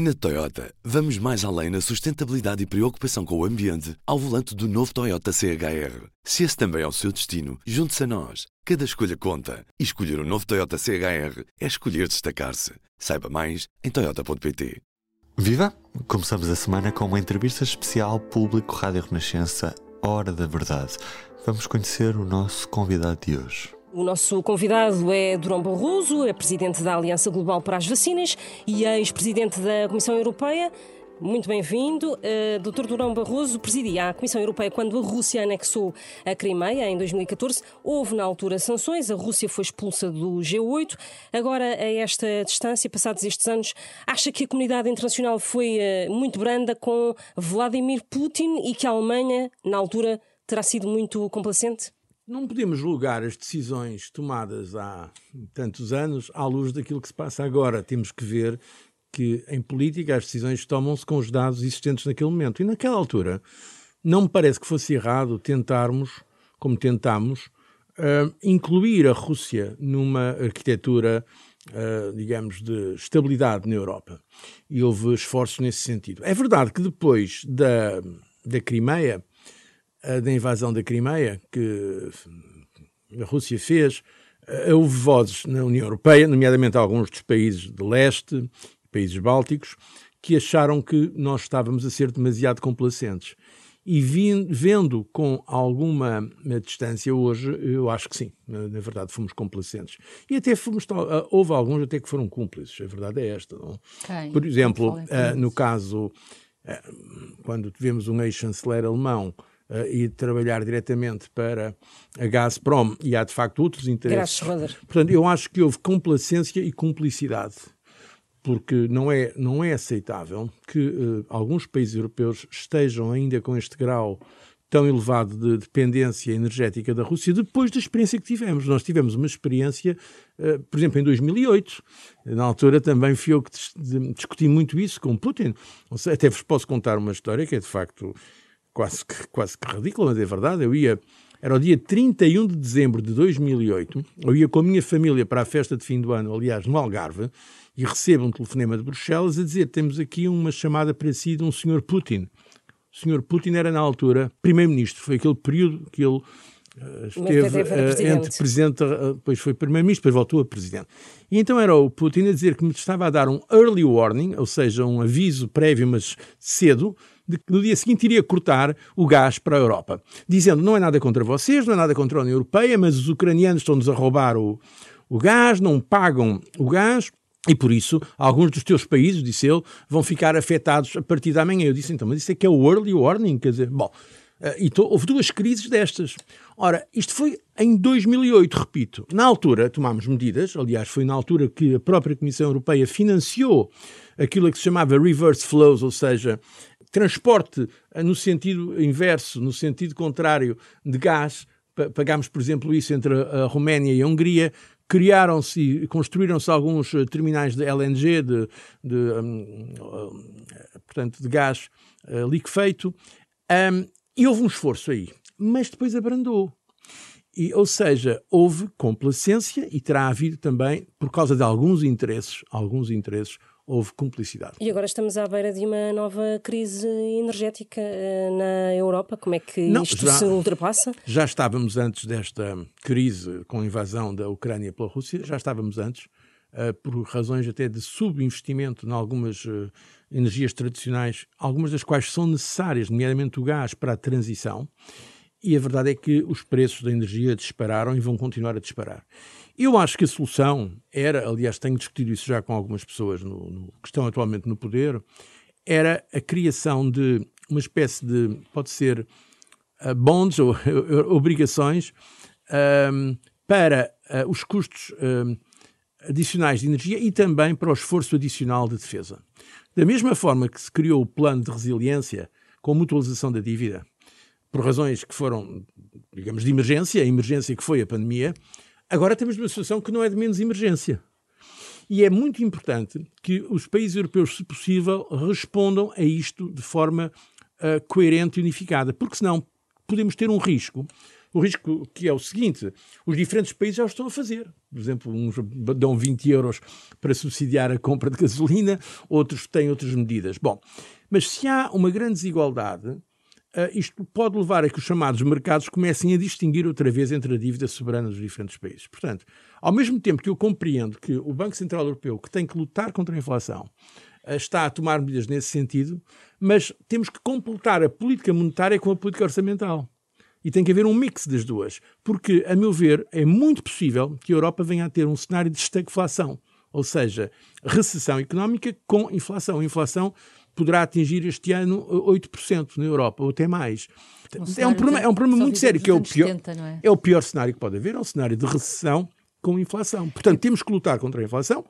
Na Toyota, vamos mais além na sustentabilidade e preocupação com o ambiente ao volante do novo Toyota CHR. Se esse também é o seu destino, junte-se a nós. Cada escolha conta. E escolher o um novo Toyota CHR é escolher destacar-se. Saiba mais em Toyota.pt. Viva! Começamos a semana com uma entrevista especial Público Rádio Renascença, Hora da Verdade. Vamos conhecer o nosso convidado de hoje. O nosso convidado é Durão Barroso, é presidente da Aliança Global para as Vacinas e ex-presidente da Comissão Europeia. Muito bem-vindo. Uh, Dr. Durão Barroso presidia a Comissão Europeia quando a Rússia anexou a Crimeia em 2014. Houve na altura sanções, a Rússia foi expulsa do G8. Agora, a esta distância, passados estes anos, acha que a comunidade internacional foi uh, muito branda com Vladimir Putin e que a Alemanha, na altura, terá sido muito complacente? Não podemos julgar as decisões tomadas há tantos anos à luz daquilo que se passa agora. Temos que ver que em política as decisões tomam-se com os dados existentes naquele momento. E naquela altura não me parece que fosse errado tentarmos, como tentámos, uh, incluir a Rússia numa arquitetura, uh, digamos, de estabilidade na Europa. E houve esforços nesse sentido. É verdade que depois da, da Crimeia, da invasão da Crimeia, que a Rússia fez, houve vozes na União Europeia, nomeadamente alguns dos países de leste, países bálticos, que acharam que nós estávamos a ser demasiado complacentes. E vendo com alguma distância hoje, eu acho que sim, na verdade fomos complacentes. E até fomos, houve alguns até que foram cúmplices, a verdade é esta. Não? Por exemplo, no caso, quando tivemos um ex-chanceler alemão uh, e trabalhar diretamente para a Gazprom e há de facto outros interesses. Portanto, eu acho que houve complacência e cumplicidade porque não é, não é aceitável que uh, alguns países europeus estejam ainda com este grau tão elevado de dependência energética da Rússia depois da experiência que tivemos. Nós tivemos uma experiência, uh, por exemplo, em 2008. Na altura também fui eu que discuti muito isso com Putin. Até vos posso contar uma história que é de facto quase que, quase que ridícula, mas é verdade. Eu ia, era o dia 31 de dezembro de 2008, eu ia com a minha família para a festa de fim do ano, aliás, no Algarve, e recebo um telefonema de Bruxelas a dizer: temos aqui uma chamada para si de um senhor Putin. O senhor Putin era, na altura, primeiro-ministro. Foi aquele período que ele Uh, esteve uh, entre presidente, uh, depois foi primeiro-ministro, depois voltou a presidente. E então era o Putin a dizer que me estava a dar um early warning, ou seja, um aviso prévio, mas cedo, de que no dia seguinte iria cortar o gás para a Europa, dizendo não é nada contra vocês, não é nada contra a União Europeia, mas os ucranianos estão-nos a roubar o, o gás, não pagam o gás, e por isso, alguns dos teus países, disse ele, vão ficar afetados a partir da manhã. Eu disse, então, mas isso é que é o early warning, quer dizer, bom, Uh, e to, houve duas crises destas. Ora, isto foi em 2008, repito. Na altura tomámos medidas, aliás, foi na altura que a própria Comissão Europeia financiou aquilo que se chamava reverse flows, ou seja, transporte eh, no sentido inverso, no sentido contrário de gás. Pagámos, por exemplo, isso entre a Roménia e a Hungria. Criaram-se e construíram-se alguns eh, terminais de LNG, de, de um, portanto, de gás liquefeito. Um, e houve um esforço aí, mas depois abrandou. E, ou seja, houve complacência e terá havido também, por causa de alguns interesses, alguns interesses, houve cumplicidade. E agora estamos à beira de uma nova crise energética uh, na Europa. Como é que Não, isto já, se ultrapassa? Já estávamos antes desta crise com a invasão da Ucrânia pela Rússia, já estávamos antes, uh, por razões até de subinvestimento em algumas uh, energias tradicionais, algumas das quais são necessárias, nomeadamente o gás, para a transição. E a verdade é que os preços da energia dispararam e vão continuar a disparar. Eu acho que a solução era, aliás, tenho discutido isso já com algumas pessoas no, no, que estão atualmente no poder, era a criação de uma espécie de, pode ser, uh, bonds ou obrigações um, para uh, os custos um, adicionais de energia e também para o esforço adicional de defesa. Da mesma forma que se criou o plano de resiliência com mutualização da dívida, por razões que foram, digamos, de emergência, a emergência que foi a pandemia, Agora temos uma situação que não é de menos emergência. E é muito importante que os países europeus, se possível, respondam a isto de forma uh, coerente e unificada, porque senão podemos ter um risco. O risco que é o seguinte: os diferentes países já o estão a fazer. Por exemplo, uns dão 20 euros para subsidiar a compra de gasolina, outros têm outras medidas. Bom, mas se há uma grande desigualdade, Uh, isto pode levar a que os chamados mercados comecem a distinguir outra vez entre a dívida soberana dos diferentes países. Portanto, ao mesmo tempo que eu compreendo que o Banco Central Europeu, que tem que lutar contra a inflação, uh, está a tomar medidas nesse sentido, mas temos que completar a política monetária com a política orçamental. E tem que haver um mix das duas, porque, a meu ver, é muito possível que a Europa venha a ter um cenário de estagflação, ou seja, recessão económica com inflação. Inflação poderá atingir este ano 8% na Europa, ou até mais. Um é, um problema, é um problema muito sério, que é o, pior, 70, é? é o pior cenário que pode haver, é um cenário de recessão com inflação. Portanto, temos que lutar contra a inflação,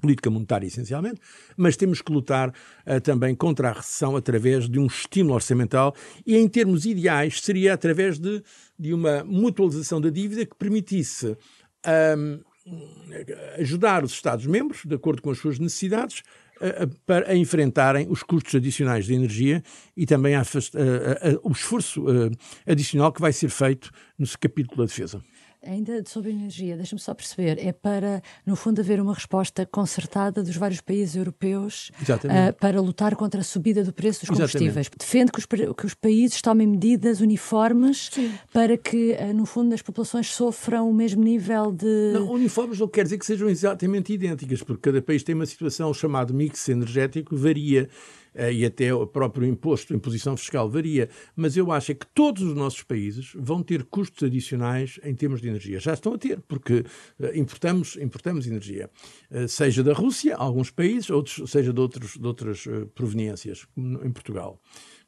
política monetária essencialmente, mas temos que lutar uh, também contra a recessão através de um estímulo orçamental e, em termos ideais, seria através de, de uma mutualização da dívida que permitisse um, ajudar os Estados-membros, de acordo com as suas necessidades, para enfrentarem os custos adicionais de energia e também a, a, a, o esforço adicional que vai ser feito no capítulo da defesa. Ainda sobre energia, deixa-me só perceber, é para, no fundo, haver uma resposta concertada dos vários países europeus uh, para lutar contra a subida do preço dos combustíveis. Exatamente. Defende que os, que os, países tomem medidas uniformes Sim. para que, uh, no fundo, as populações sofram o mesmo nível de. Não, uniformes não quer dizer que sejam exatamente idênticas, porque cada país tem uma situação chamada mix energético, varia e até o próprio imposto, a imposição fiscal varia, mas eu acho é que todos os nossos países vão ter custos adicionais em termos de energia. Já estão a ter, porque eh, importamos, importamos energia, eh, seja da Rússia, alguns países, outros, seja de, outros, de outras proveniências, como em Portugal.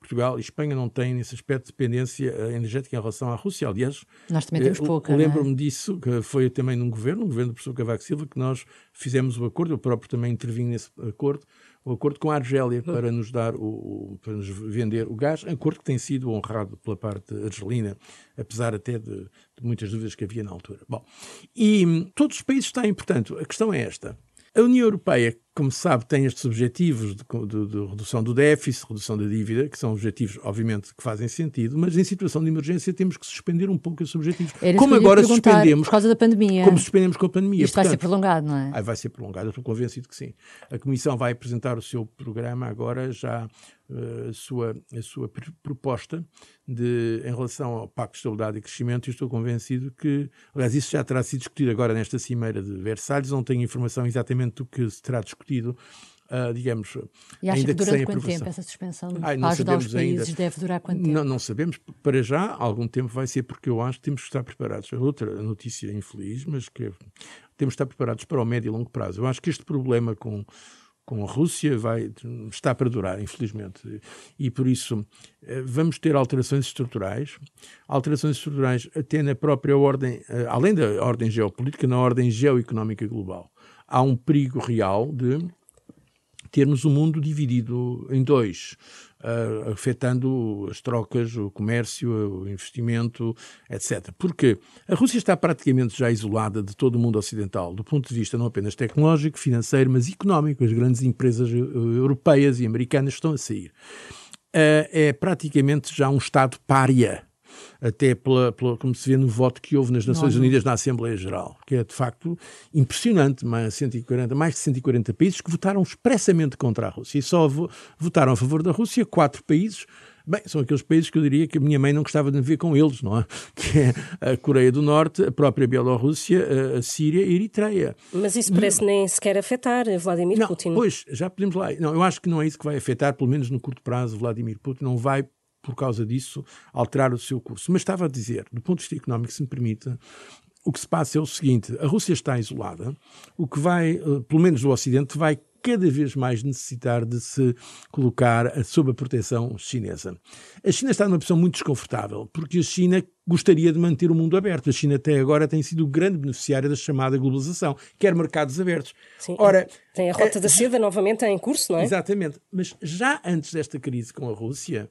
Portugal e Espanha não têm, nesse aspecto, dependência energética em relação à Rússia. Aliás, nós também temos pouca. É? Lembro-me é? disso, que foi também num governo, no governo do professor Cavaco Silva, que nós fizemos o acordo, eu próprio também intervim nesse acordo, o acordo com a Argélia para nos dar o, para nos vender o gás, acordo que tem sido honrado pela parte argelina, apesar até de, de muitas dúvidas que havia na altura. Bom, e hum, todos os países têm, portanto, a questão é esta. A União Europeia, como se sabe, tem estes objetivos de, de, de, redução do déficit, redução da dívida, que são objetivos, obviamente, que fazem sentido, mas em situação de emergência temos que suspender um pouco esses objetivos. Era como agora suspendemos. Por causa da pandemia. Como suspendemos com a pandemia. Isto Portanto, vai ser prolongado, não é? vai ser prolongado, estou convencido que sim. A Comissão vai apresentar o seu programa agora já a sua, a sua proposta de, em relação ao Pacto de Estabilidade e Crescimento e estou convencido que, aliás, isso já terá sido discutido agora nesta cimeira de Versalhes, não tenho informação exatamente do que se terá discutido, Uh, digamos, e acha ainda que durante que quanto tempo essa suspensão Ai, para ajudar os países ainda. deve durar quanto tempo? Não, não sabemos. Para já, algum tempo vai ser porque eu acho que temos que estar preparados. Outra notícia infeliz, mas que temos que estar preparados para o médio e longo prazo. Eu acho que este problema com com a Rússia vai, está para durar, infelizmente. E por isso eh, vamos ter alterações estruturais, alterações estruturais até na própria ordem, eh, além da ordem geopolítica, na ordem geoeconómica global. Há um perigo real de termos o mundo dividido em dois uh, afetando as trocas, o comércio, o investimento, etc. Porque a Rússia está praticamente já isolada de todo o mundo ocidental, do ponto de vista não apenas tecnológico, financeiro, mas económico. As grandes empresas europeias e americanas estão a sair. Uh, é praticamente já um Estado pária até pela, pela, como se vê no voto que houve nas Nações não, Unidas na Assembleia Geral, que é de facto impressionante, mais, 140, mais de 140 países que votaram expressamente contra a Rússia e só votaram a favor da Rússia quatro países. Bem, são aqueles países que eu diria que a minha mãe não gostava de ver com eles, não é? Que é a Coreia do Norte, a própria Bielorrússia, a Síria e a Eritreia. Mas isso parece nem sequer afetar Vladimir não, Putin. Pois, já podemos lá. Não, eu acho que não é isso que vai afetar, pelo menos no curto prazo, Vladimir Putin. Não vai por causa disso, alterar o seu curso. Mas estava a dizer, do ponto de vista económico, se me permite, o que se passa é o seguinte: a Rússia está isolada, o que vai, eh, pelo menos o Ocidente, vai cada vez mais necessitar de se colocar sob a proteção chinesa. A China está numa posição muito desconfortável, porque a China gostaria de manter o mundo aberto. A China até agora tem sido o grande beneficiário da chamada globalização, quer mercados abertos. Sim, Ora, tem a Rota é, da Seda novamente em curso, não é? Exatamente. Mas já antes desta crise com a Rússia,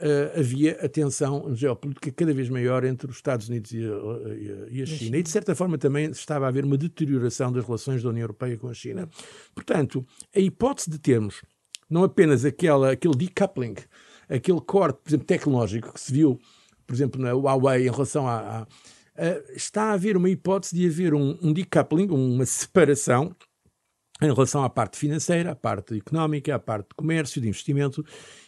uh, havia a tensão geopolítica cada vez maior entre os Estados Unidos e a, e a, China. E, de certa forma, também estava a haver uma deterioração das relações da União Europeia com a China. Portanto, a hipótese de termos não apenas aquela, aquele decoupling, aquele corte, por exemplo, tecnológico que se viu por exemplo, na Huawei em relação a, a Uh, está a haver uma hipótese de haver um, um decoupling, uma separação em relação à parte financeira, à parte económica, à parte de comércio, de investimento,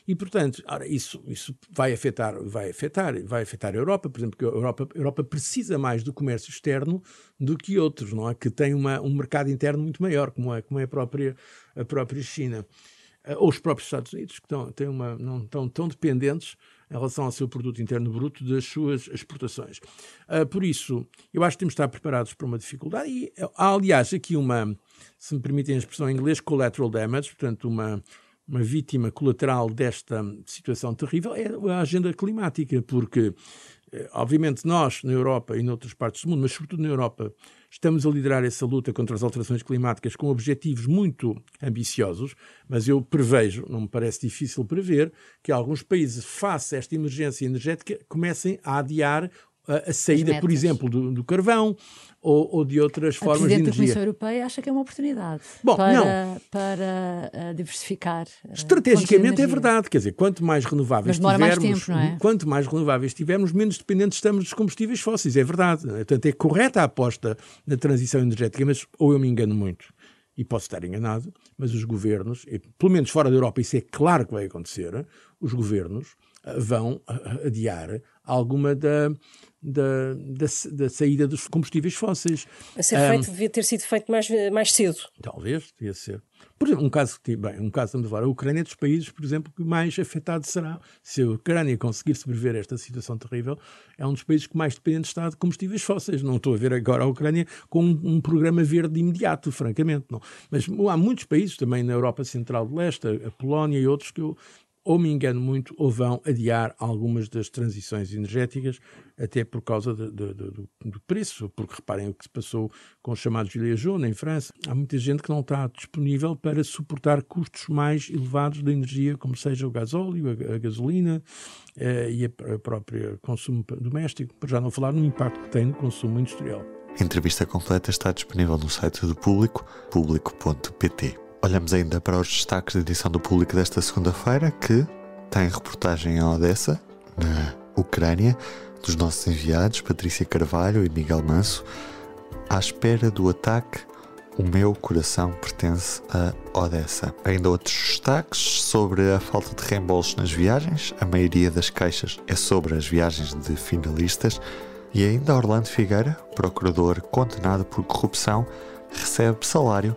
e portanto, ora, isso, isso vai afetar, vai afetar, vai afetar a Europa, por exemplo, porque a Europa, a Europa precisa mais do comércio externo do que outros, não é? Que tem uma, um mercado interno muito maior, como é, como é a própria, a própria China. Uh, ou os próprios Estados Unidos, que estão, têm uma, não estão tão dependentes em relação ao seu produto interno bruto das suas exportações. Uh, por isso, eu acho que temos de estar preparados para uma dificuldade e há, aliás, aqui uma, se me permitem a expressão em inglês, collateral damage, portanto, uma, uma vítima colateral desta situação terrível é a agenda climática, porque, eh, obviamente, nós, na Europa e noutras partes do mundo, mas sobretudo na Europa, estamos a liderar essa luta contra as alterações climáticas com objetivos muito ambiciosos, mas eu prevejo, não me parece difícil prever, que alguns países, face a esta emergência energética, comecem a adiar a, saída, por exemplo, do, do carvão ou, ou, de outras a formas de energia. A Comissão Europeia acha que é uma oportunidade Bom, para, não. para uh, diversificar. Uh, Estrategicamente é verdade, quer dizer, quanto mais renováveis tivermos, mais tempo, é? quanto mais renováveis tivermos, menos dependentes estamos dos combustíveis fósseis, é verdade. Portanto, é correta a aposta na transição energética, mas ou eu me engano muito e posso estar enganado, mas os governos, pelo menos fora da Europa, isso é claro que vai acontecer, os governos uh, vão adiar alguma da, da, da, da, saída dos combustíveis fósseis. A ser feito, um, devia ter sido feito mais, mais cedo. Talvez, devia ser. Por exemplo, um caso, bem, um caso, estamos a falar, a Ucrânia é dos países, por exemplo, que mais afetado será. Se a Ucrânia conseguir sobreviver a esta situação terrível, é um dos países que mais dependente está de combustíveis fósseis. Não estou a ver agora a Ucrânia com um, um programa verde imediato, francamente. Não. Mas há muitos países, também na Europa Central de Leste, a Polónia e outros, que eu ou me engano muito, ou vão adiar algumas das transições energéticas, até por causa de, de, de, do, preço, porque reparem o que se passou com os chamados gilets jaunes em França. Há muita gente que não está disponível para suportar custos mais elevados da energia, como seja o gasóleo, a, a gasolina eh, e a, a própria consumo doméstico, para já não falar no impacto que tem no consumo industrial. A entrevista completa está disponível no site do Público, público.pt. Olhamos ainda para os destaques da edição do público desta segunda-feira, que tem reportagem em Odessa, na Ucrânia, dos nossos enviados Patrícia Carvalho e Miguel Manso. À espera do ataque, o meu coração pertence a Odessa. Ainda outros destaques sobre a falta de reembolsos nas viagens. A maioria das queixas é sobre as viagens de finalistas. E ainda Orlando Figueira, procurador condenado por corrupção, recebe salário